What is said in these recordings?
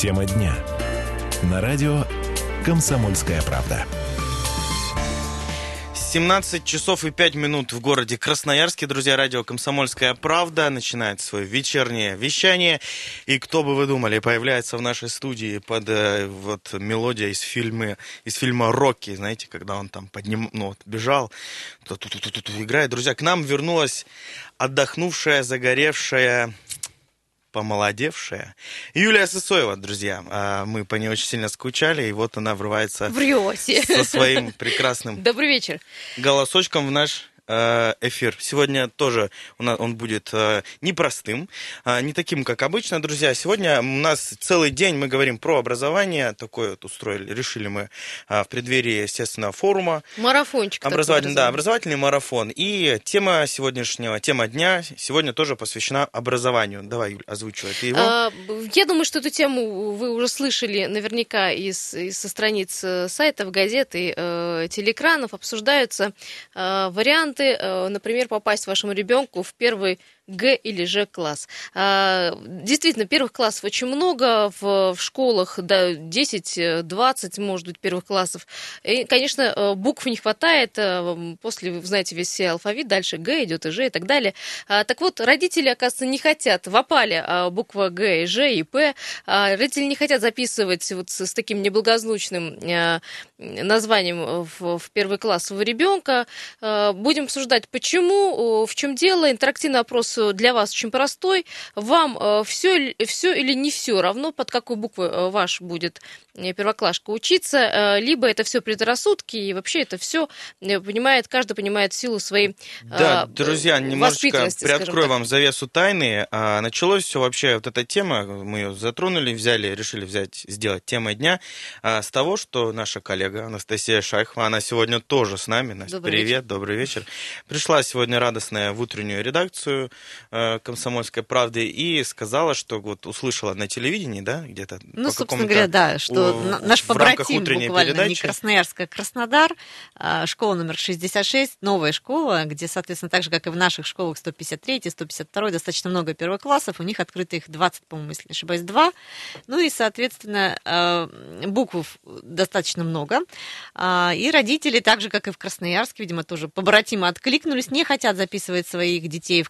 Тема дня. На радио «Комсомольская правда». 17 часов и 5 минут в городе Красноярске. Друзья, радио «Комсомольская правда» начинает свое вечернее вещание. И кто бы вы думали, появляется в нашей студии под э, вот мелодия из фильма, из фильма «Рокки». Знаете, когда он там подним, ну, вот, бежал, тут играет. Друзья, к нам вернулась отдохнувшая, загоревшая помолодевшая. Юлия Сысоева, друзья. А, мы по ней очень сильно скучали, и вот она врывается Врете. со своим прекрасным Добрый вечер. голосочком в наш эфир. Сегодня тоже у нас он будет э, непростым, э, не таким, как обычно, друзья. Сегодня у нас целый день мы говорим про образование. Такое вот устроили, решили мы э, в преддверии, естественно, форума. Марафончик. Образовательный, да, образовательный. марафон. И тема сегодняшнего, тема дня сегодня тоже посвящена образованию. Давай, Юль, озвучивай ты его. А, Я думаю, что эту тему вы уже слышали наверняка из, из- со страниц э, сайтов, газет и э, телеэкранов. Обсуждаются э, варианты, э, например, попасть вашему ребенку в первый Г или Ж класс. А, Действительно, первых классов очень много, в, в школах до 10-20, может быть, первых классов. И, конечно, э, букв не хватает, э, после, вы знаете, весь алфавит, дальше Г идет и Ж и так далее. А, Так вот, родители, оказывается, не хотят, в опале а, буква Г и Ж и П, родители не хотят записывать вот с, с таким неблагозвучным э, названием в, в первый класс своего ребенка. Э, Будем обсуждать, почему, э, в чем дело. Интерактивный опрос для вас очень простой. Вам все, все или не все равно, под какой буквой э, ваш будет э, первоклашка учиться, э, либо это все предрассудки, и вообще это все понимает, каждый понимает силу своей Да, друзья, немножечко приоткрою вам завесу тайны. А, Началось все вообще, вот эта тема, мы ее затронули, взяли, решили взять, сделать темой дня, а, с того, что наша коллега Анастасия Шайхова, она сегодня тоже с нами. Настя, Добрый привет, добрый вечер. Пришла сегодня радостная в утреннюю редакцию э, «Комсомольской правды» и сказала, что вот услышала на телевидении, да, где-то Ну, по собственно говоря, да, что у- на- наш побратим буквально, не передачи. Красноярск, а Краснодар, школа номер 66, новая школа, где, соответственно, так же, как и в наших школах 153, 152, достаточно много первоклассов, у них открыто их 20, по-моему, если не ошибаюсь, 2. Ну и, соответственно, а, букв достаточно много. А, И родители, так же, как и в Красноярске, видимо, тоже побратимо откликнулись, не хотят записывать своих детей в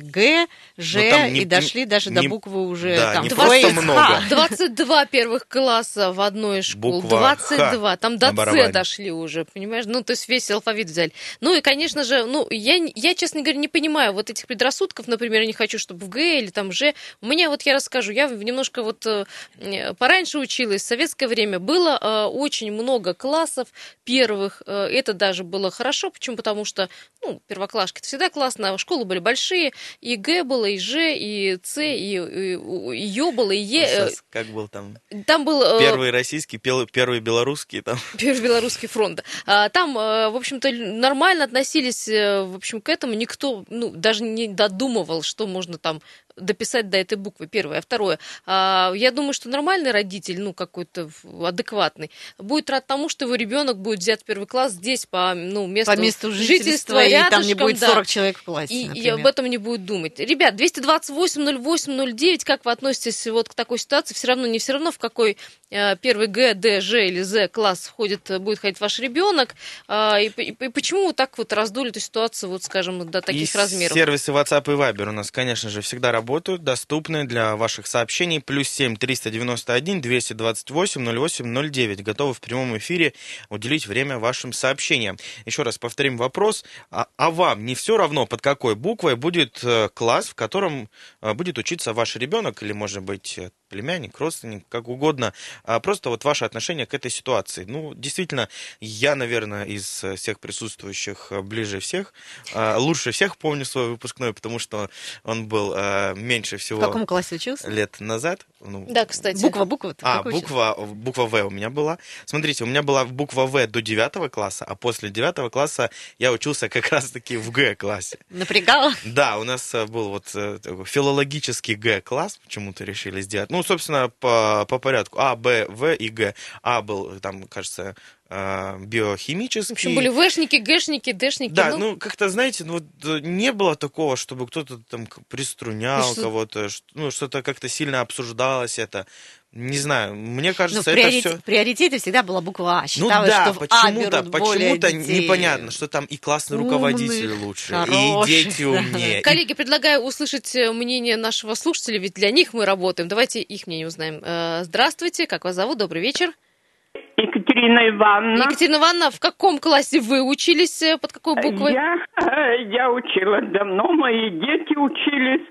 Г, Ж, Ну, там не- и дошли даже до не- буквы уже да, там не Ф, просто Х. много. 22 первых класса в одной школе. Буква 22. Там до. С дошли уже, понимаешь? Ну, то есть весь алфавит взяли. Ну и, конечно же, ну, я, я, честно говоря, не понимаю вот этих предрассудков, например, я не хочу, чтобы в Г или там Ж. У меня, вот я расскажу, я немножко вот э, э, пораньше училась, в советское время было э, очень много классов первых. Э, Это даже было хорошо. Почему? Потому что, ну, первоклашки это всегда классно, а школы были большие, и Г было, и Ж, и С, и, и, и Ё было, и Е. э, Сейчас, Как был там Там был... э, первый российский, первый белорусский, там Первый белорусский фронт. А, Там, э, в общем-то, нормально относились, в общем, к этому. Никто, ну, даже не додумывал, что можно там дописать до этой буквы, первое. А второе, а, я думаю, что нормальный родитель, ну, какой-то адекватный, будет рад тому, что его ребенок будет взять в первый класс здесь по, ну, месту, по месту жительства, и там не рядышком, будет да. 40 человек в классе, И, и об этом не будет думать. Ребят, 228-08-09, как вы относитесь вот к такой ситуации? Все равно, не все равно, в какой э, первый Г, Д, Ж или З класс входит, будет ходить ваш ребенок. А, и, и- и почему вот так вот раздули эту ситуацию, вот, скажем, до таких и размеров? сервисы WhatsApp и Viber у нас, конечно же, всегда работают, доступны для ваших сообщений. Плюс 7 391 228 08 09. Готовы в прямом эфире уделить время вашим сообщениям. Еще раз повторим вопрос. А, а вам не все равно, под какой буквой будет э, класс, в котором э, будет учиться ваш ребенок или, может быть, племянник, родственник, как угодно. А просто вот ваше отношение к этой ситуации. Ну, действительно, я, наверное, из всех присутствующих э, ближе всех, э, лучше всех помню свой выпускной, потому что он был э, меньше В всего каком классе учился? лет назад. Ну, Да, кстати. Буква, буква. а, учился? буква, буква В у меня была. Смотрите, у меня была буква В до 9 класса, а после 9 класса я учился как раз-таки в Г-классе. Напрягала? Да, у нас э, был вот э, филологический Г-класс, почему-то решили сделать. Ну, собственно, по, по порядку. А, Б, В и Г. А был, там, кажется, э, биохимический. В общем, были Вшники, Гэшники, Дэшники. Да, ну, как-то, знаете, ну, вот, э, не было такого, чтобы кто-то там приструнял что- кого-то, ну, что-то как-то сильно обсуждалось это. Не знаю, мне Ну, в кажется, это приоритете, все... в приоритете всегда была буква А. Ну Считалось, да, что в А почему-то, почему-то непонятно, что там и классный руководитель умных, лучше, хороших, и дети да. умнее. и Коллеги, предлагаю услышать э, мнение нашего слушателя, ведь для них мы работаем. Давайте их мнение узнаем. Э, Здравствуйте, как вас зовут? Добрый вечер. Екатерина Ивановна. Екатерина Ивановна, в каком классе вы учились? э, Под какой буквой? Я, я училась давно, мои дети учились.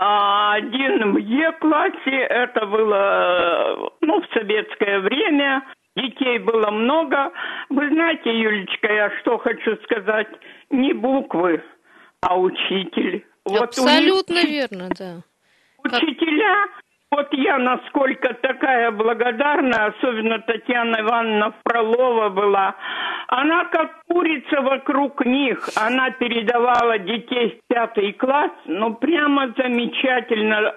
А Один в Е-классе, это было, э, ну, в советское время. Детей было много. Вы знаете, Юлечка, я что хочу сказать? Не буквы, а учитель. Вот у них Абсолютно верно, да. Учителя, вот я насколько такая благодарна, особенно Татьяна Ивановна Фролова была, она как курица вокруг них, она передавала детей в пятый класс, ну прямо замечательно.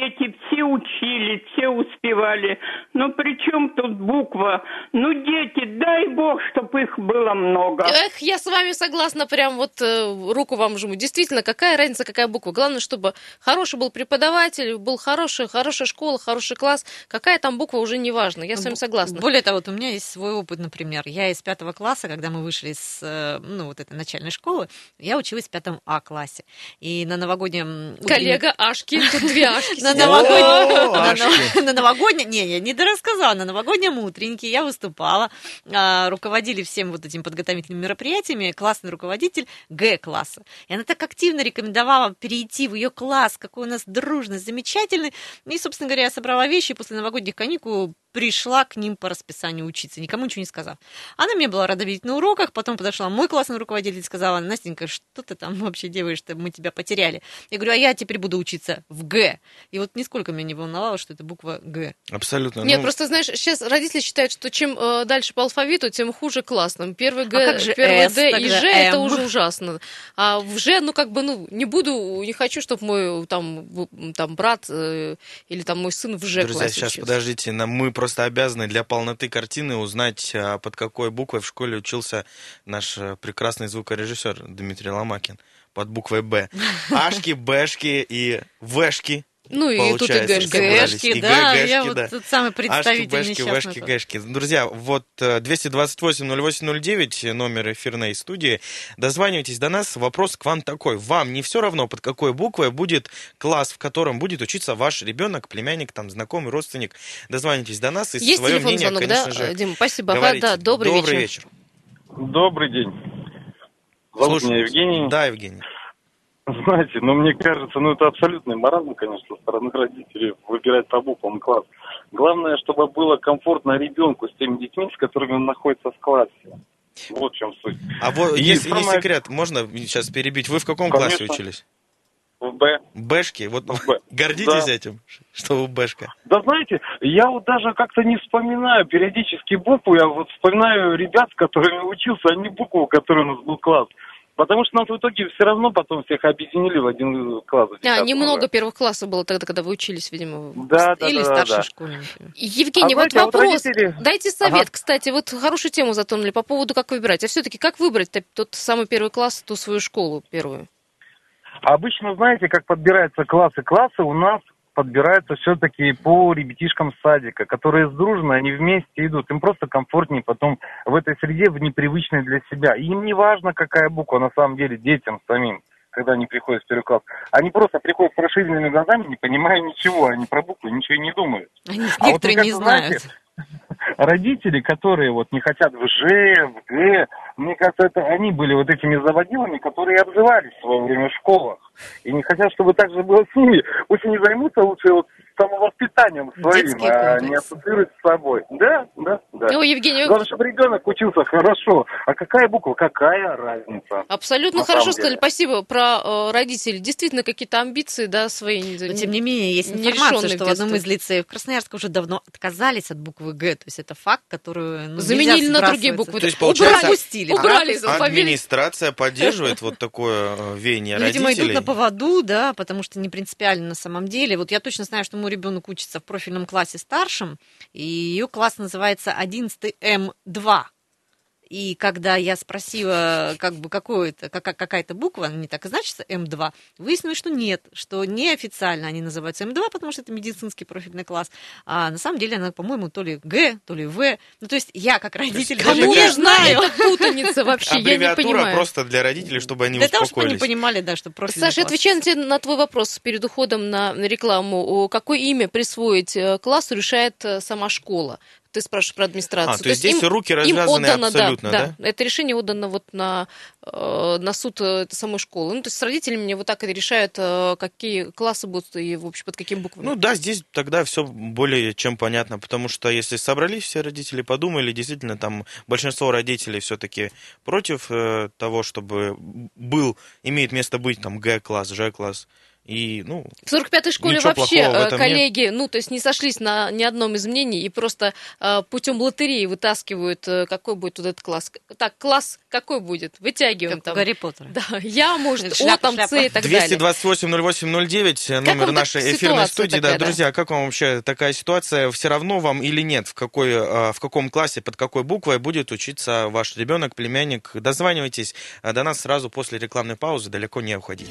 Дети все учились, все успевали. Но при чем тут буква? Ну, дети, дай бог, чтобы их было много. Эх, я с вами согласна, прям вот э, руку вам жму. Действительно, какая разница, какая буква? Главное, чтобы хороший был преподаватель, был хороший, хорошая школа, хороший класс. Какая там буква, уже не важно. Я с вами согласна. Более того, вот у меня есть свой опыт, например. Я из пятого класса, когда мы вышли с э, ну, вот этой начальной школы, я училась в пятом А-классе. И на новогоднем... Коллега Ашки, тут две Ашки. На новогоднем, на, новогоднем, не, я не дорассказала, на новогоднем утреннике я выступала, а, руководили всем вот этим подготовительными мероприятиями классный руководитель Г-класса. И она так активно рекомендовала перейти в ее класс, какой у нас дружный, замечательный. И, собственно говоря, я собрала вещи после новогодних каникул пришла к ним по расписанию учиться, никому ничего не сказав. Она мне была рада видеть на уроках, потом подошла мой классный руководитель и сказала, Настенька, что ты там вообще делаешь-то, мы тебя потеряли. Я говорю, а я теперь буду учиться в Г. И вот нисколько меня не волновало, что это буква Г. Абсолютно. Нет, ну, просто, знаешь, сейчас родители считают, что чем э, дальше по алфавиту, тем хуже классным. Первый Г, А как же первый С, Д и Ж это М? уже ужасно. А в Ж, ну как бы, ну не буду, не хочу, чтобы мой там, там брат э, или там мой сын в Ж Друзья, сейчас учился. подождите, нам- мы просто обязаны для полноты картины узнать, а, под какой буквой в школе учился наш э, прекрасный звукорежиссер Дмитрий Ломакин. Под буквой Б. Ашки, Бэшки и Вэшки. Ну и тут и Гэшка. собрались. Гэшки, И да, Гэшки, я вот да. тут самый Ашки, представительный Бэшки, несчастный Вэшки, случай. Гэшки. Друзья, вот э, 228-0809, номер эфирной студии. Дозванивайтесь до нас. Вопрос к вам такой. Вам не все равно, под какой буквой будет класс, в котором будет учиться ваш ребенок, племянник, там, знакомый, родственник. Дозванивайтесь до нас и Есть свое телефон мнение, звонок, конечно да, же, Дима? Спасибо. Говорите. да, добрый, вечер. вечер. Добрый день. Зовут Слушаю. меня Евгений. Да, Евгений. Знаете, ну мне кажется, ну это абсолютный маразм, конечно, со стороны родителей выбирать по буквам класс. Главное, чтобы было комфортно ребенку с теми детьми, с которыми он находится в классе. Вот в чем суть. А вот, И если не самое- секрет, можно сейчас перебить? Вы в каком Конечно. классе учились? В Б. Бэшки? Вот В Б. гордитесь Да. этим, что вы Бэшка. Да знаете, я вот даже как-то не вспоминаю периодически букву, я вот вспоминаю ребят, с которыми учился, а не букву, который у нас был класс. Потому что нас в итоге все равно потом всех объединили в один класс. А, десятом немного первых классов было тогда, когда вы учились, видимо. Да, да, Или да, да, старшей да. школе, например. Евгений, А вот знаете, а вот вопрос. родители- Дайте совет, Ага. кстати, вот хорошую тему затронули по поводу, как выбирать. А все-таки как выбрать тот самый первый класс, ту свою школу первую? Обычно, знаете, как подбираются классы? Классы у нас подбираются все-таки по ребятишкам садика, которые дружно, они вместе идут. Им просто комфортнее потом в этой среде, в непривычной для себя. И им не важно, какая буква на самом деле детям самим, когда они приходят в первый класс. Они просто приходят с расширенными глазами, не понимая ничего, они про буквы ничего не думают. Они А вот некоторые вы не как знают. знаете, Родители, которые вот не хотят в Ж, в Г, мне кажется, это они были вот этими заводилами, которые обзывались в свое время в школах. И не хотят, чтобы так же было с ними. Пусть они займутся лучше вот самовоспитанием своим, Детский а комплекс. не ассоциируют с собой. Да, да, да. Ну, Евгений, Главное, чтобы ребенок учился хорошо. А какая буква? Какая разница? абсолютно хорошо сказали. Спасибо про э, родителей. Действительно, какие-то амбиции, да, свои. не- Но, тем не менее, есть информация, что в одном из лицеев Красноярска уже давно отказались от буквы Г. То есть это факт, который ну, Заменили на другие буквы. То есть, Убрали, получается, убрали из алфавита. Администрация поддерживает вот такое э, веяние Ну, Видимо, идут родителей. на поводу, да, потому что не принципиально на самом деле. Вот я точно знаю, что мой ребенок учится в профильном классе старшем, и ее класс называется 11 М2. И когда я спросила, как бы, какое это, какая- какая-то буква, она не так и значится, М2, выяснилось, что нет, что неофициально они называются М2, потому что это медицинский профильный класс, а на самом деле она, по-моему, то ли Г, то ли В. Ну, то есть я, как родитель, даже Кому знаю. эта путаница вообще? Я не понимаю. просто для родителей, чтобы они Для того, чтобы они успокоились. понимали, да, что профильный Саша, класс. отвечая на, твой вопрос перед уходом на рекламу, какое имя присвоить э, классу, решает э, сама школа. Ты спрашиваешь про администрацию. А, то есть здесь им- руки им развязаны отдано, абсолютно, да? Это решение отдано вот на, э, на суд э, самой школы. Ну, то есть с родителями мне вот так и решают, э, какие классы будут и, в общем, под каким буквами. Ну да, здесь тогда все более чем понятно, потому что если собрались все родители, подумали, действительно там большинство родителей все-таки против э, того, чтобы был, имеет место быть там Г-класс, Ж-класс. И, ну, В 45-й школе вообще э, коллеги, ну, то есть не сошлись на ни одном из мнений и просто э, путем лотереи вытаскивают, э, какой будет вот этот класс. Так, класс какой будет? Вытягиваем Как там. Гарри Поттера. Да, я, может, О, Шляпа, там, шляпа. С и так далее. 228-08-09, номер вам нашей эфирной студии. такая, да, да? друзья, как вам вообще такая ситуация? Все равно вам или нет, в, какой, э, в каком классе, под какой буквой будет учиться ваш ребенок, племянник? Дозванивайтесь э, до нас сразу после рекламной паузы, далеко не уходите.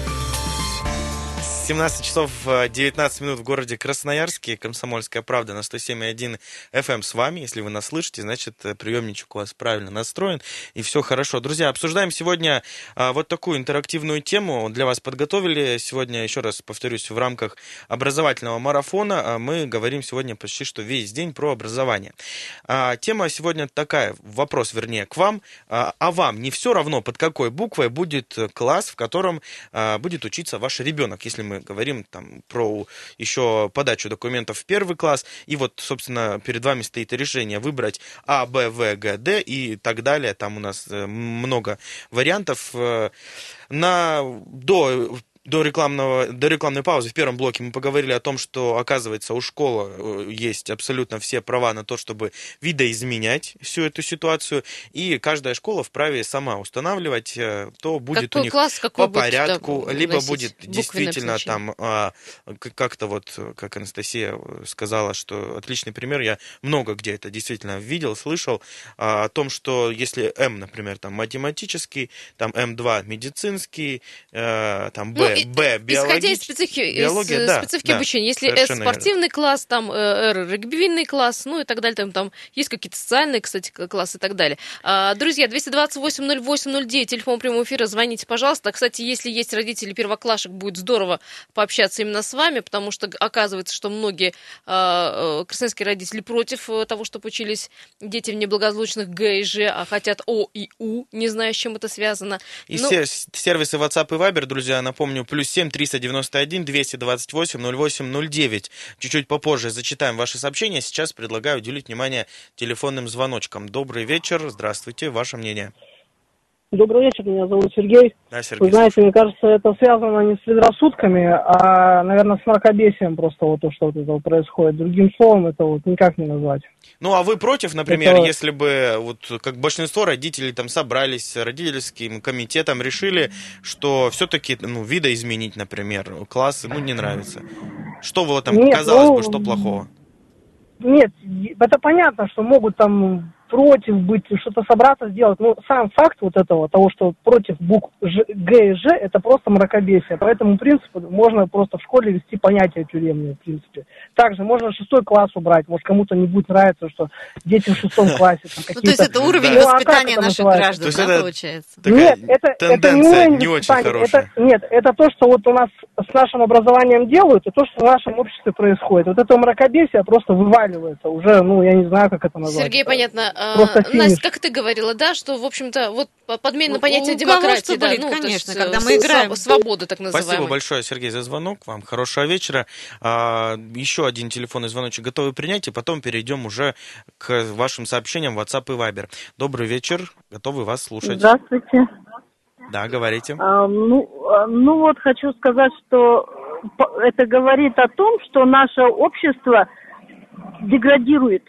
17 часов э, 19 минут в городе Красноярске. Комсомольская правда на 107.1 FM эм с вами. Если вы нас слышите, значит, э, приемничек у вас правильно настроен, и все хорошо. Друзья, обсуждаем сегодня а, вот такую интерактивную тему. Для вас подготовили сегодня, еще раз повторюсь, в рамках образовательного марафона. Мы говорим сегодня почти что весь день про образование. А, Тема сегодня такая, вопрос, вернее, к вам. А а вам не все равно, под какой буквой будет класс, в котором будет учиться ваш ребенок, если мы говорим там про еще подачу документов в первый класс, и вот, собственно, перед вами стоит решение выбрать А, Б, В, Г, Д и так далее. Там у нас э, много вариантов. Э, На, до до, рекламного, до рекламной паузы в первом блоке мы поговорили о том, что, оказывается, у школы э, есть абсолютно все права на то, чтобы видоизменять всю эту ситуацию, и каждая школа вправе сама устанавливать, э, то будет Какой у них класс, какой по порядку, да, либо будет действительно там а, как-то вот, как Анастасия э, сказала, что отличный пример, я много где это действительно видел, слышал, а, о том, что если М, например, там математический, там М2 медицинский, э, там Б, Ну, Б Исходя из специфики, из, биология, э, да, специфики да, обучения, если С совершенно верно. спортивный класс, там э, Р регбийный класс, ну и так далее, там, там есть какие-то социальные, кстати, классы и так далее. А, друзья, 228-08-09, телефон прямого эфира, звоните, пожалуйста. Кстати, если есть родители первоклашек, будет здорово пообщаться именно с вами, потому что оказывается, что многие а, э, красноярские родители против того, чтобы учились дети в неблагополучных Г и Ж, а хотят О и У, не знаю, с чем это связано. И Ну, все с- сервисы WhatsApp и Viber, друзья, напомню, плюс 7 391 228 08 09. Чуть-чуть попозже зачитаем ваши сообщения. Сейчас предлагаю уделить внимание телефонным звоночкам. Добрый вечер, здравствуйте, ваше мнение. Добрый вечер, меня зовут Сергей. Да, Сергей. Вы знаете, мне кажется, это связано не с предрассудками, а, наверное, с мракобесием просто вот то, что вот это вот происходит. Другим словом это вот никак не назвать. Ну, а вы против, например, Это- если бы, вот как большинство родителей там собрались, родительским комитетом решили, что все-таки, ну, видоизменить, например, классы, ну, не нравится. Что вот там Нет, казалось ну, бы, что плохого? Нет, это понятно, что могут там против быть, что-то собраться сделать, но сам факт вот этого, того, что против букв Ж- Г и Ж, это просто мракобесие. По этому принципу можно просто в школе вести понятие тюремное, в принципе. Также можно шестой класс убрать, может кому-то не будет нравиться, что дети в шестом классе там Ну, то есть какие-то... это уровень. Ну, а воспитания наших граждан, да, получается? Нет, это, это не уровень воспитания. нет, это то, что вот у нас с нашим образованием делают, и то, что в нашем обществе происходит. Вот это мракобесие просто вываливается уже, ну, я не знаю, как это назвать. Сергей, понятно. А, Просто финиш. Настя, как ты говорила, да, что, в общем-то, вот подмена понятия демократии, что да, болит, ну, конечно, есть, когда э, мы с- играем. Свободы, так называемой. Спасибо большое, Сергей, за звонок. Вам хорошего вечера. А, еще один телефонный звоночек готовы принять, и потом перейдем уже к вашим сообщениям в WhatsApp и Viber. Добрый вечер, готовы вас слушать. Здравствуйте. Да, говорите. А, ну, а, ну вот хочу сказать, что по- это говорит о том, что наше общество деградирует.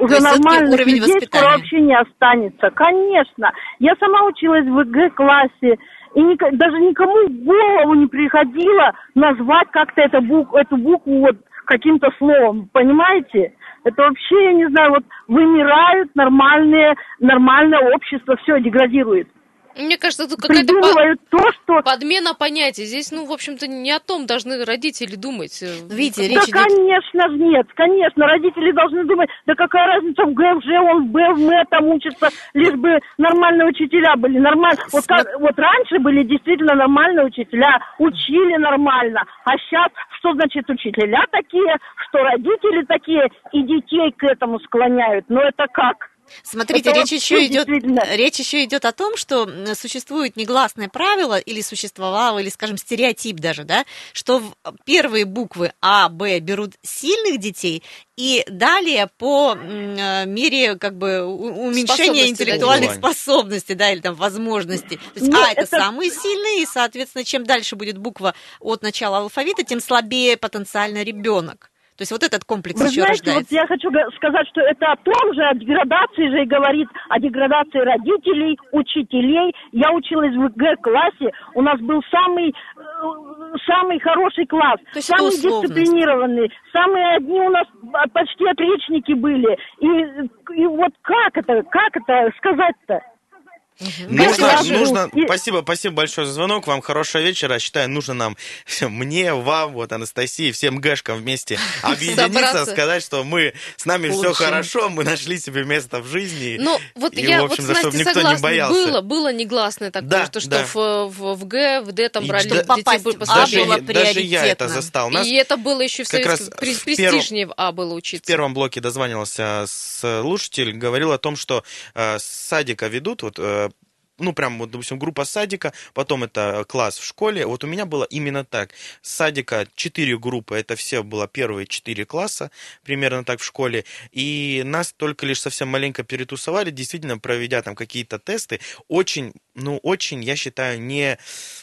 Уже нормальных уровень людей скоро воспитания. вообще не останется. Конечно. Я сама училась в ЕГЭ-классе. И ник- даже никому в голову не приходило назвать как-то это бук- эту букву вот каким-то словом, понимаете? Это вообще, я не знаю, вот вымирают нормальные, нормальное общество, все деградирует. Мне кажется, тут какая-то по- то, что... подмена понятий. Здесь, ну, в общем-то, не о том должны родители думать. Э, Видите, Да, речь идет... конечно же нет, конечно, родители должны думать, да какая разница в ГФЖ, он в Б, в МЭ там учится, лишь бы нормальные учителя были, нормально. Вот, как, вот раньше были действительно нормальные учителя, учили нормально, а сейчас что значит учителя такие, что родители такие и детей к этому склоняют, но это как? Смотрите, Это речь еще идет, речь еще идет о том, что существует негласное правило или существовало, или, скажем, стереотип даже, да, что в первые буквы А, Б берут сильных детей, и далее по э, мере как бы уменьшения интеллектуальных да, способностей, да, или там возможностей. То есть Ну, А это, это- самые сильные, и, соответственно, чем дальше будет буква от начала алфавита, тем слабее потенциально ребенок. То есть вот этот комплекс Вы еще знаете, вот рождается. я хочу сказать, что это о том же, о деградации же и говорит, о деградации родителей, учителей. Я училась в Г-классе, у нас был самый, э, самый хороший класс, То есть это самый дисциплинированный, самые одни у нас а, почти отличники были. И, и вот как это, как это сказать-то? Нужно, Спасибо. нужно, И- спасибо, спасибо большое за звонок, вам хорошего вечера, считаю, нужно нам, мне, вам, вот, Анастасии, всем гэшкам вместе объединиться, Собраться. сказать, что мы, с нами все хорошо, мы нашли себе место в жизни. Ну, вот и, я в вот общем-то, с чтобы Настей никто не согласна. боялся. Было, было негласное такое, Да, что, что да. в, в, в Г, в Д там И брали чтобы детей попасть бы в А послабее. было даже, даже я это застал. Нас И это было еще в советском... в Престижнее в А было В учиться. первом блоке дозванивался слушатель, говорил о том, что э, с садика ведут, вот, э, ну, прям, вот, допустим, группа садика, потом это класс в школе. Вот у меня было именно так. С садика четыре группы, это все было первые четыре класса, примерно так в школе. И нас только лишь совсем маленько перетусовали, действительно, проведя там какие-то тесты. Очень, ну, очень, я считаю, не,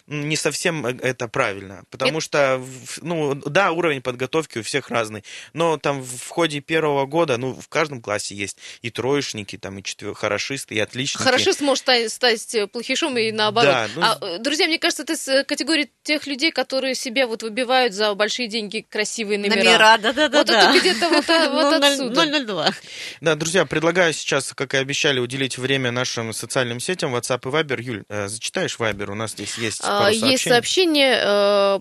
не совсем э, это правильно. Потому что, ну, да, уровень подготовки у всех разный. Но там в ходе первого года, ну, в каждом классе есть и троечники, там, и четвер... хорошисты, и отличники. Хорошист может ста- стать э, плохишом и наоборот. Да, ну- А, э, друзья, мне кажется, ты с категории тех людей, которые себе вот выбивают за большие деньги красивые номера. Номера, да-да-да. Вот это где-то вот, а, вот отсюда. 002. Да, друзья, предлагаю сейчас, как и обещали, уделить время нашим социальным сетям WhatsApp и Viber. Юль, э, зачитаешь Viber? У нас здесь есть А, пару Есть сообщение. э,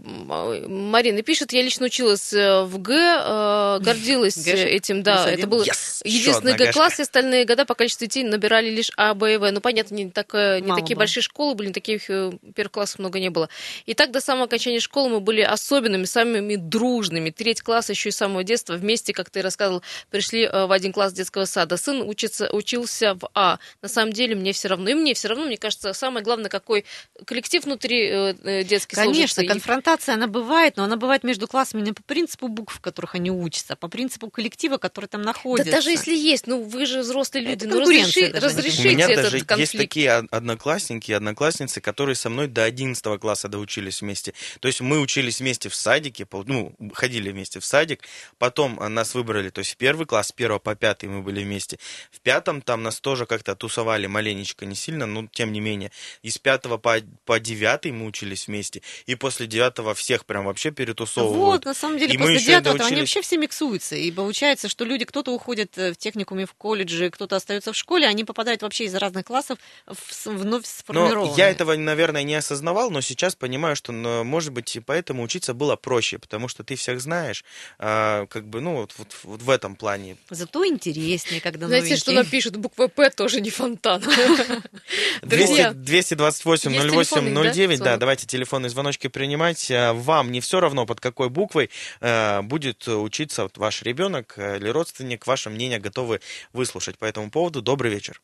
Марина пишет, я лично училась э, в Г, гордилась этим, да. Это был единственный Г-класс, и остальные года по количеству детей набирали лишь А, Б и В. Ну, понятно, не, не такие большие школы были, таких э, первых классов много не было. И так до самого окончания школы мы были особенными, самыми дружными. Треть класса еще и с самого детства вместе, как ты рассказывал, пришли в один класс детского сада. Сын учится, учился в А. На самом деле мне все равно. И мне все равно, мне кажется, самое главное, какой коллектив внутри э, э, детский Конечно, сложится. Конфронтация, она бывает, но она бывает между классами не по принципу букв, в которых они учатся, а по принципу коллектива, который там Да находится. даже если есть, ну вы же взрослые люди, Это ну разреши- мне У разрешите меня этот даже есть конфликт. такие од- одноклассники и одноклассницы, которые со мной до 11 класса доучились вместе. То есть мы учились вместе в садике, ну, ходили вместе в садик, потом а, нас выбрали, то есть в первый класс, с первого по пятый мы были вместе. В пятом там нас тоже как-то тусовали маленечко, не сильно, но тем не менее. Из пятого по, по девятый мы учились вместе, и после девятого всех прям вообще перетусовывают. Вот, на самом деле, И после девятого они доучились- вообще все миксуются. И получается, что люди, кто-то уходит э, в техникуме, в колледже, кто-то остается в школе, они попадают вообще из разных классов в вновь Но сформированные. я этого, наверное, не осознавал, но сейчас понимаю, что, может быть, и поэтому учиться было проще, потому что ты всех знаешь, а, как бы, ну, вот, вот- вот в этом плане. Зато интереснее, когда Знаете, что новенькие. напишут? Буква П тоже не фонтан. 200, Друзья, 228 Есть 08 телефонный, да, 09, да, звонок? давайте телефонные звоночки принимать. А, Вам не все равно, под какой буквой э, будет учиться вот ваш ребенок э, или родственник, ваше мнение готовы выслушать по этому поводу. Добрый вечер.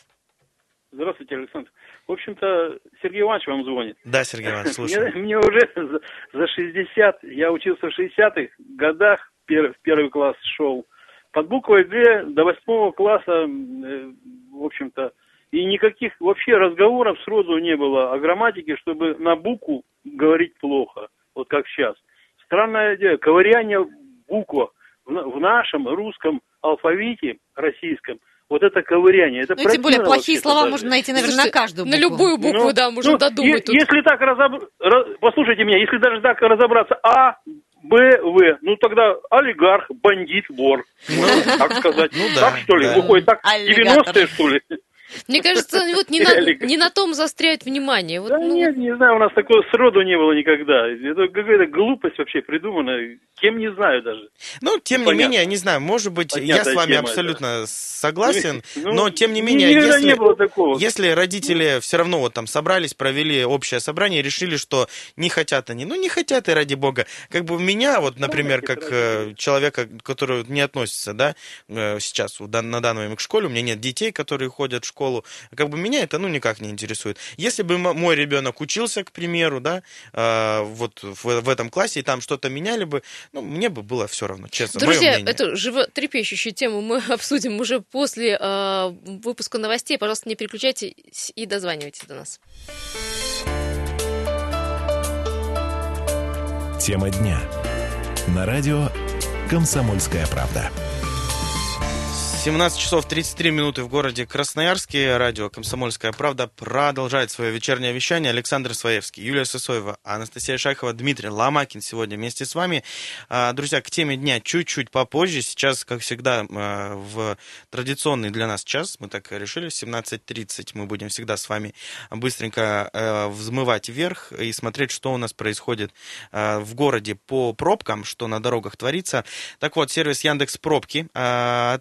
Здравствуйте, Александр. В общем-то, Сергей Иванович вам звонит. Да, Сергей Иванович, Мне, слушаю. мне уже за, за 60, я учился в 60-х годах, пер- в первый класс шел. Под буквой Г до восьмого класса, э, в общем-то, и никаких вообще разговоров сразу не было о грамматике, чтобы на букву говорить плохо, вот как сейчас. Странное дело, ковыряние в буквах в, на- нашем русском алфавите российском вот это ковыряние. Это Ну, тем более плохие слова даже. можно найти, наверное, Слушайте, на каждую На букву. любую букву, Ну, да, можно ну, додумать е- тут. Если так разобр... ра- Послушайте меня, если даже так разобраться, А, Б, В, ну тогда олигарх, бандит, вор. так сказать. ну да, так что ли? да. Выходит, так Аллигатор. 90-е, что ли? Мне кажется, вот не на, не на том заостряют внимание. Вот, Да ну, нет, не знаю, у нас такого сроду не было никогда. Это какая-то глупость вообще придумана. Кем не знаю даже. Ну, тем не Понятно. менее, не знаю, может быть, я Понятная с вами тема абсолютно согласен, Ну, но тем не менее, если, не было такого. если родители все равно вот там собрались, провели общее собрание, решили, что не хотят они, ну не хотят и ради бога. Как бы меня, вот, например, как э, человека, который не относится, да, э, сейчас на данный момент к школе, у меня нет детей, которые ходят в школу, как бы меня это, ну, никак не интересует. Если бы мой ребенок учился, к примеру, да, э, вот в, в этом классе, и там что-то меняли бы, ну, мне бы было все равно, честно, Друзья, эту животрепещущую тему мы обсудим уже после э, выпуска новостей. Пожалуйста, не переключайтесь и дозванивайтесь до нас. Тема дня. На радио «Комсомольская правда». 17 часов 33 минуты в городе Красноярске. Радио «Комсомольская правда» продолжает свое вечернее вещание. Александр Своевский, Юлия Сосоева, Анастасия Шахова, Дмитрий Ломакин сегодня вместе с вами. А, Друзья, к теме дня чуть-чуть попозже. Сейчас, как всегда, а, в традиционный для нас час, мы так решили, в 17.30 мы будем всегда с вами быстренько э, взмывать вверх и смотреть, что у нас происходит э, в городе по пробкам, что на дорогах творится. Так вот, сервис Яндекс Пробки э,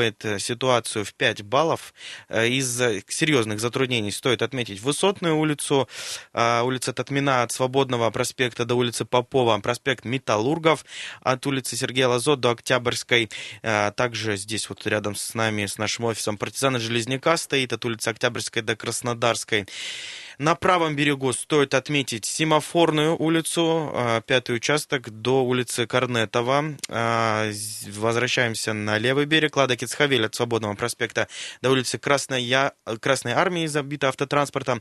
оценивает э, ситуацию в 5 баллов. Э, Из э, серьезных затруднений стоит отметить Высотную улицу, улица Татмина от Свободного проспекта до улицы Попова, проспект Металлургов от улицы Сергея Лазо до Октябрьской. Также здесь вот рядом с нами, с нашим офисом партизана Железняка стоит от улицы Октябрьской до Краснодарской. На правом берегу стоит отметить Семафорную улицу, э, пятый участок до улицы Корнетова. З- Возвращаемся на левый берег, Лада Кицхавель от Свободного проспекта до улицы Красной, Я- Красной Армии, забита автотранспортом.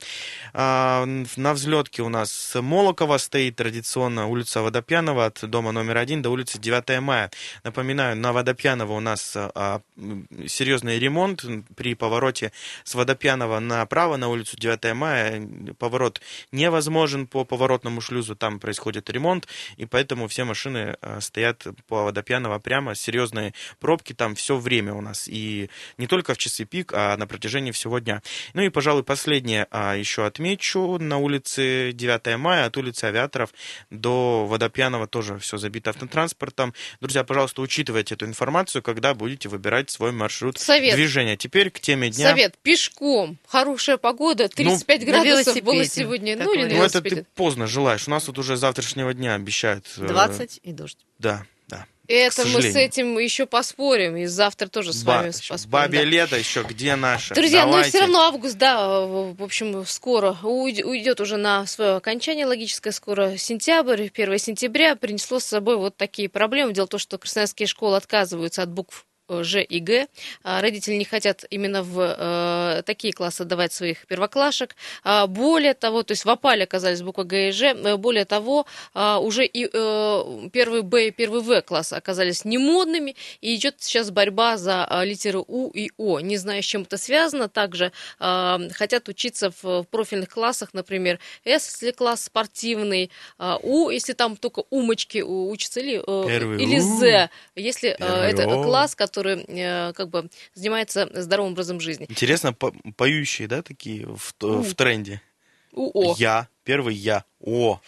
А, На взлетке у нас Молокова стоит традиционно улица Водопьянова от дома номер один до улицы 9 мая. Напоминаю, на Водопьянова у нас а, серьезный ремонт при повороте с Водопьянова направо на улицу 9 мая. Поворот невозможен по поворотному шлюзу, там происходит ремонт, и поэтому все машины а, стоят по Водопьянова прямо, серьезные пробки там все время у нас, и не только в часы пик, а на протяжении всего дня. Ну и, пожалуй, последнее а, еще отмечу, на улице 9 мая от улицы Авиаторов до Водопьянова тоже все забито автотранспортом. Друзья, пожалуйста, учитывайте эту информацию, когда будете выбирать свой маршрут Совет. движения. Теперь к теме дня. Совет пешком. Хорошая погода, 35 на градусов было велосипеде. сегодня. Так Ну или. Ну, это ты поздно желаешь. У нас тут уже завтрашнего дня обещают. э, 20 и дождь. Да, да. Это мы с этим еще поспорим. И завтра тоже с Ба- вами еще поспорим. Бабье да. лето еще, где наше? Друзья, ну Давайте. все равно август, да, в общем, скоро уйд- уйдет уже на свое окончание логическое, скоро сентябрь, 1 сентября принесло с собой вот такие проблемы. Дело в том, что красноярские школы отказываются от букв э, Ж и Г. А Родители не хотят именно в э, такие классы давать своих первоклашек. А более того, то есть в опале оказались буквы Г и Ж. Э, Более того, а, уже и э, первый Б и первый В классы оказались немодными, и идет сейчас борьба за литеры У и О. Не знаю, с чем это связано. Также хотят учиться в, профильных классах, например, С, если класс спортивный, У, если там только умочки учатся, или, Первый или У, З, если это класс, который э, как бы занимается здоровым образом жизни. Интересно, по- поющие, да, такие в, в тренде? УО. Я, первый я, о.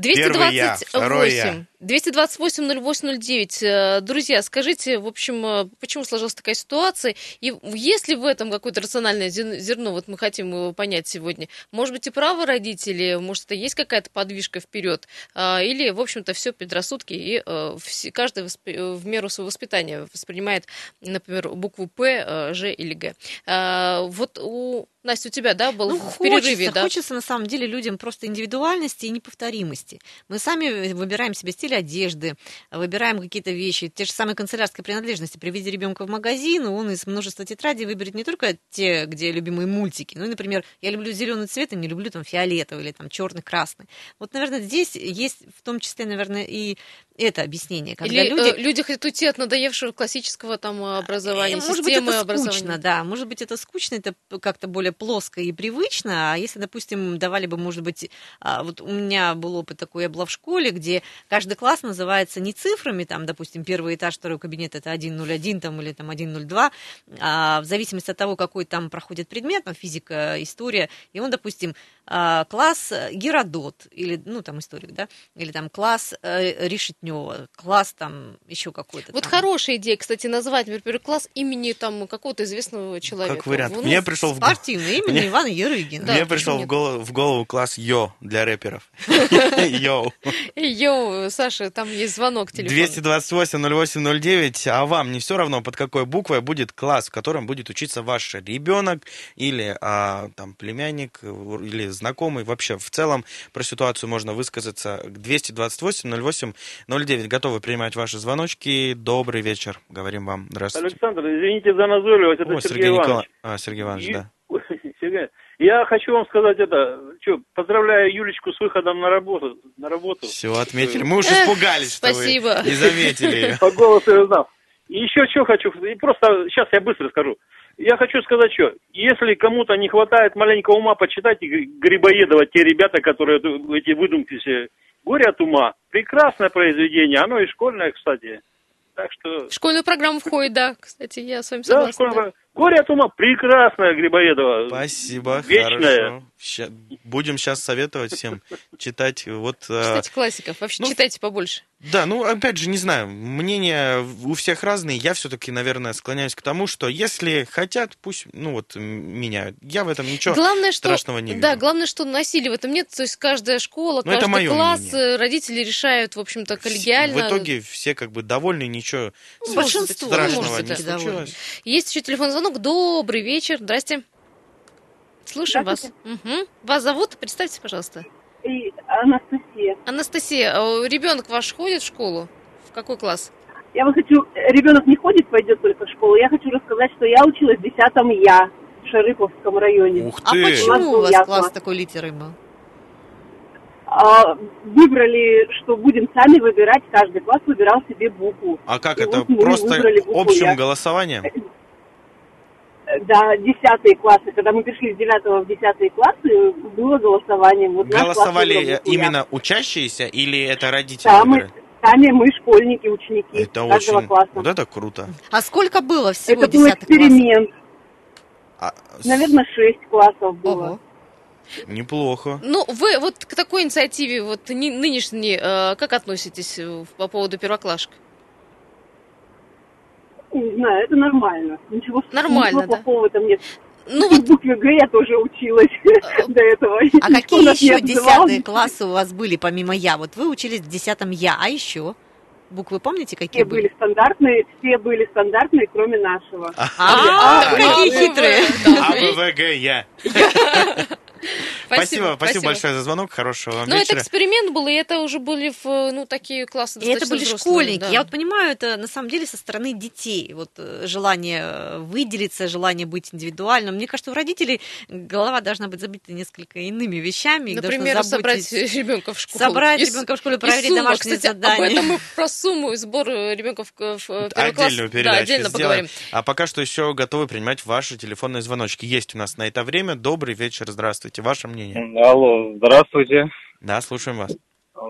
Первый я, второй я. 228. 228-08-09. Э, Друзья, скажите, в общем, э, почему сложилась такая ситуация? И есть ли в этом какое-то рациональное зер- зерно? Вот мы хотим его понять сегодня. Может быть, и правы родители? Может, это есть какая-то подвижка вперед? А, Или, в общем-то, все предрассудки, и э, каждый э, в меру своего воспитания воспринимает, например, букву П, э, Ж или Г. Вот у Настя, у тебя, да, был Ну, в хочется, перерыве, да? хочется на самом деле людям просто индивидуальности уникальности и неповторимости. Мы сами выбираем себе стиль одежды, выбираем какие-то вещи, те же самые канцелярские принадлежности. Приведя ребенка в магазин, он из множества тетрадей выберет не только те, где любимые мультики, ну и, например, я люблю зеленый цвет, и не люблю там фиолетовый или там черный, красный. Вот, наверное, здесь есть в том числе, наверное, и это объяснение, когда Или люди... э, люди хотят уйти от надоевшего классического там образования, Э, Может быть, системы это образования. скучно, да. Может быть, это скучно, это как-то более плоско и привычно. А если, допустим, давали бы, может быть, а, вот у меня был опыт такой, я была в школе, где каждый класс называется не цифрами, там, допустим, первый этаж, второй кабинет это 101 там, или там 102, а в зависимости от того, какой там проходит предмет, там, физика, история, и он, допустим, а, класс Геродот, или, ну, там, историк, да, или там класс э, Решетнева, класс там еще какой-то. Вот там. хорошая идея, кстати, назвать, например, класс имени там какого-то известного человека. Как вариант. Ну, Мне пришел в имя Мне- Ивана Ярыгина. Да, Мне пришел в голову, в голову класс Йо для рэперов. Йоу. Йоу, Саша, там есть звонок телефона. 228-08-09. А вам не все равно, под какой буквой будет класс, в котором будет учиться ваш ребенок или а, там племянник или знакомый. Вообще, в целом, про ситуацию можно высказаться. 228-08-09. Готовы принимать ваши звоночки. Добрый вечер. Говорим вам. Здравствуйте. Александр, извините за назойливость, это О, Сергей, Сергей Иванович. Николаевич. А, Сергей Иванович, И- да. Сергей, я хочу вам сказать это, что, поздравляю Юлечку с выходом на работу. На работу. Все, отметили. Мы уж Эх, испугались, что спасибо. вы не заметили. По голосу я знал. И еще что хочу, и просто сейчас я быстро скажу. Я хочу сказать, что если кому-то не хватает маленького ума, почитайте Гри- Грибоедова, те ребята, которые эти выдумки все. Горе от ума. Прекрасное произведение, оно и школьное, кстати. Так что... В школьную программу входит, да, кстати, я с вами Да, согласна. школьное да. Горе от ума, прекрасная Грибоедова. Спасибо, Вечная. хорошо. Ща- будем сейчас советовать всем читать. Вот, э, Читайте классиков. Вообще ну, читайте побольше. да, ну опять же, не знаю, мнения у всех разные. Я все-таки, наверное, склоняюсь к тому, что если хотят, пусть, ну вот меняют. Я в этом ничего главное, что, страшного не вижу. Да, главное, что насилия в этом нет. То есть каждая школа, Ну, это каждый класс, мнение. э, родители решают, в общем-то, коллегиально. В итоге все как бы довольны, ничего Ну, большинство, страшного может быть, не да. случилось. Есть еще телефонный звонок. Добрый вечер. Здрасте. Слушаем вас. Мгм. Вас зовут? Представьте, пожалуйста. И Анастасия. Анастасия, а ребенок ваш ходит в школу? В какой класс? Я вот хочу, ребенок не ходит, пойдет только в школу. Я хочу рассказать, что я училась в 10 Я в Шарыповском районе. Ух А ты! почему у вас Ясно. класс такой литеры был? А, выбрали, что будем сами выбирать, каждый класс выбирал себе букву. А как И это? вот Просто общим «Я». голосованием? Да, десятые классы. Когда мы пришли с девятого в десятые классы, было голосование. Вот класс Голосовали именно учащиеся или это родители Да, мы, сами мы школьники, ученики Это каждого очень... класса. Вот это круто. А сколько было всего Это был десятых классов? эксперимент. А, с- Наверное, шесть классов было. Ого. Неплохо. Ну, вы вот к такой инициативе, вот нынешней, э, как относитесь э, по поводу первоклашек? Не знаю, это нормально. Ничего, Нормально, ничего да. плохого в этом нет. Ну вот, в букве Г я тоже училась до этого. А какие еще десятые классы у вас были, помимо я? Вот вы учились в десятом я, а еще? Буквы помните, какие Все были стандартные, все были стандартные, кроме нашего. А, А, какие а, хитрые. А АБВГ я. Спасибо, спасибо большое за звонок. Хорошего вам Ну, это вечера. эксперимент был, и это уже были, в, ну, такие классы И это были взрослые, школьники. да. Я вот понимаю, это на самом деле со стороны детей. Вот э, желание э, выделиться, желание быть индивидуальным. Мне кажется, у родителей голова должна быть забита несколько иными вещами. Например, собрать заботить- ребенка в школу. Собрать И с- ребенка в школе, и проверить сумма. домашние Кстати, об задания. этом мы про сумму и сбор ребенка в, в первый класс. Да, отдельно сделаем. поговорим. А пока что еще готовы принимать ваши телефонные звоночки. Есть у нас на это время. Добрый вечер, здравствуйте. Ваше мнение? Алло, здравствуйте. Да, слушаем вас.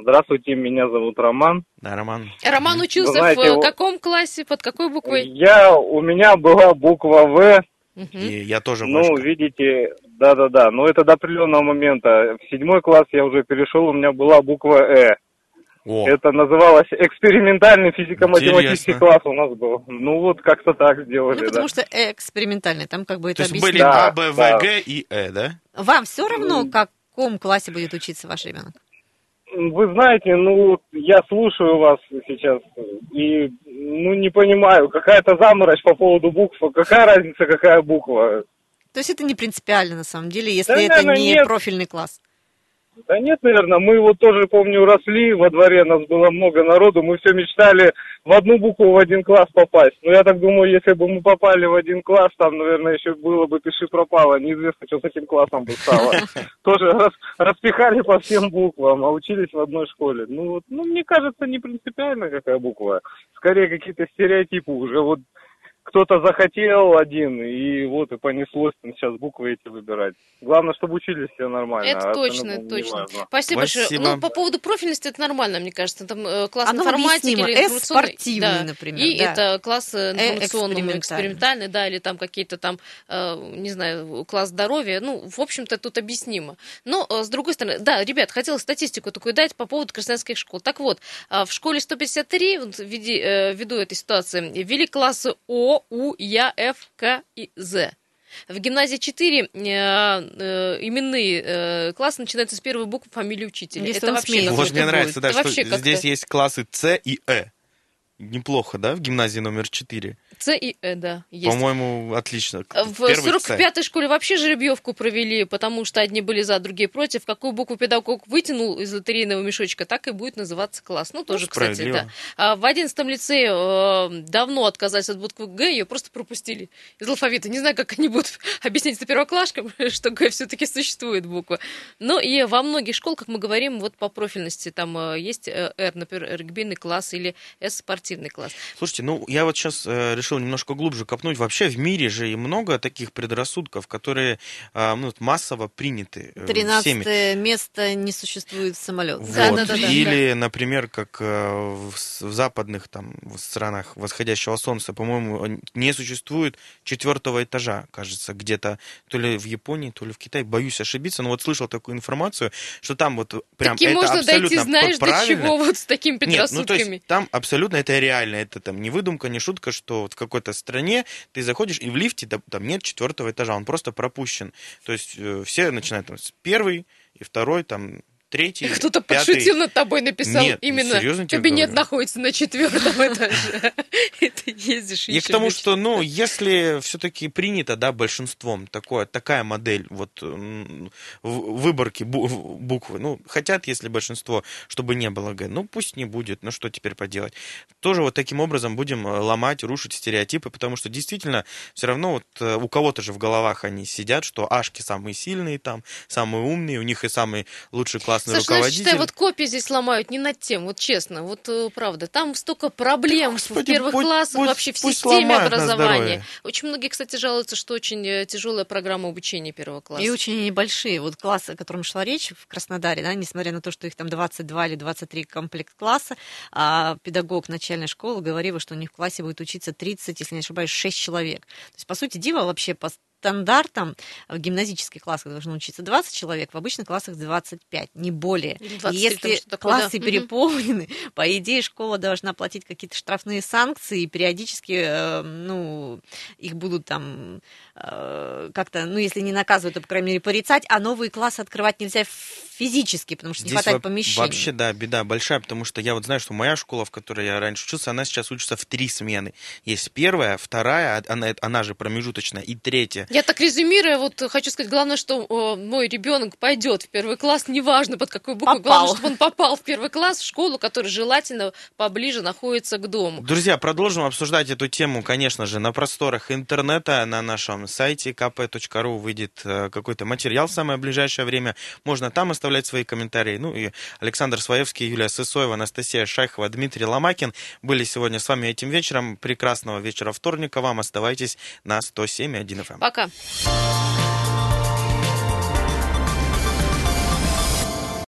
Здравствуйте, меня зовут Роман. Да, Роман. Роман учился знаете, в э, каком классе, под какой буквой? Я, у меня была буква В, Мгм. И я тоже ну, Васька. видите, да-да-да, но это до определенного момента. В седьмой класс я уже перешел, у меня была буква Э. О, Это называлось экспериментальный физико-математический Интересно. класс у нас был. Ну вот как-то так сделали, Ну, да. потому что экспериментальный, там как бы то это есть были. Да, А, Б, В, да. Г и Э, да? Вам все равно, в каком классе будет учиться ваш ребенок? Вы знаете, ну, я слушаю вас сейчас и, ну, не понимаю, какая-то заморочь по поводу букв. Какая разница, какая буква? То есть это не принципиально на самом деле, если Да, это наверное, не нет. профильный класс. Да нет, наверное, мы вот тоже, помню, росли, во дворе нас было много народу, мы все мечтали в одну букву в один класс попасть. Но я так думаю, если бы мы попали в один класс, там, наверное, еще было бы пиши пропало, неизвестно, что с этим классом бы стало. Тоже рас, распихали по всем буквам, а учились в одной школе. Ну, вот, ну, мне кажется, не принципиально какая буква, скорее какие-то стереотипы уже. Вот кто-то захотел один, и вот и понеслось там сейчас буквы эти выбирать. Главное, чтобы учились все нормально. Это а точно, это точно. неважно. Спасибо, большое. Ну, по поводу профильности это нормально, мне кажется. Там э, класс Оно информатики объяснимо. или С информационный. спортивный, да. например, И да. это класс э, информационный, экспериментальный. экспериментальный, да, или там какие-то там, э, не знаю, класс здоровья. Ну, в общем-то, тут объяснимо. Но, э, с другой стороны, да, ребят, хотела статистику такую дать по поводу крестьянских школ. Так вот, а, в школе 153, вот, введи- э, ввиду этой ситуации, ввели классы О, У, Я, Ф, К и З. В гимназии 4 э, э, именные э, классы начинаются с первой буквы фамилии учителя. Если это вообще смеет. Вот мне будет. нравится, да, Это что здесь есть классы С и Э. Неплохо, да, в гимназии номер 4? С и Э, да, есть. По-моему, отлично. В Первый Ц. 45-й школе вообще жеребьевку провели, потому что одни были за, другие против. Какую букву педагог вытянул из лотерейного мешочка, так и будет называться класс. Ну, тоже, кстати, справедливо. да. А в 11 лицее э, давно отказались от буквы Г, ее просто пропустили из алфавита. Не знаю, как они будут объяснять это первоклашкам, что Г все-таки существует буква. Но и во многих школах, как мы говорим, вот по профильности, там э, есть э, Р, например, регбийный класс или С, спортивный класс. Слушайте, ну я вот сейчас решил немножко глубже копнуть. Вообще в мире же и много таких предрассудков, которые а, ну, массово приняты э, всеми. 13 место не существует самолет. Вот. Да, да, да, да, Или, например, как э, в, в западных там в странах восходящего солнца, по-моему, не существует четвертого этажа, кажется, где-то то ли в Японии, то ли в Китае. Боюсь ошибиться, но вот слышал такую информацию, что там вот прям Таки это можно абсолютно дойти, знаешь, до правильно. чего вот с такими Нет, ну предрассудками. то есть там абсолютно это реально, это там не выдумка, не шутка, что вот в какой-то стране ты заходишь и в лифте там нет четвертого этажа, он просто пропущен. То есть э, все начинают там с первый и второй, там третий, Кто-то пятый. подшутил над тобой, написал Нет, именно серьезно кабинет находится на четвертом этаже. И ты ездишь И к тому, что, ну, если все-таки принято, да, большинством такое, такая модель вот выборки буквы, ну, хотят, если большинство, чтобы не было Г, ну, пусть не будет, ну, что теперь поделать. Тоже вот таким образом будем э, ломать, рушить стереотипы, потому что действительно все равно вот э, у кого-то же в головах они сидят, что ашки самые сильные там, самые умные, у них и самый лучший классный Саша, руководитель. считай, вот копии здесь ломают не над тем, вот честно, вот э, правда. Там столько проблем в Господи, первых пусть- классах, пусть- вообще в пусть системе образования. Очень многие, кстати, жалуются, что очень э, тяжелая программа обучения первого класса. И очень небольшие. Вот классы, о котором шла речь в Краснодаре, да, несмотря на то, что их там 22 или 23 комплект класса, а педагог начальной школы говорил, что у них в классе будет учиться 30, если не ошибаюсь, 6 человек. То есть, по сути дела, вообще по стандартам в гимназических классах должно учиться 20 человек, в обычных классах 25, не более. Или И 23, там если что такое, да. классы Мгм. переполнены, по идее, школа должна платить какие-то штрафные санкции, и периодически, э, ну, их будут там э, как-то, ну, если не наказывают, то, по крайней мере, порицать, а новые классы открывать нельзя физически, потому что не Здесь хватает во- помещений. Вообще, да, беда большая, потому что я вот знаю, что моя школа, в которой я раньше учился, она сейчас учится в три смены. Есть первая, вторая, а, она, она же промежуточная, и третья. Я так резюмируя, вот хочу сказать, главное, что э, мой ребенок пойдет в первый класс, неважно под какой буквой, Попал. главное, чтобы он попал в первый класс, в школу, которая желательно поближе находится к дому. Друзья, продолжим обсуждать эту тему, конечно же, на просторах интернета, на нашем сайте kp.ru выйдет э, какой-то материал в самое ближайшее время. Можно там оставлять свои комментарии. Ну и Александр Своевский, Юлия Сысоева, Анастасия Шайхова, Дмитрий Ломакин были сегодня с вами этим вечером. Прекрасного вечера вторника вам. Оставайтесь на 107.1 FM. Пока.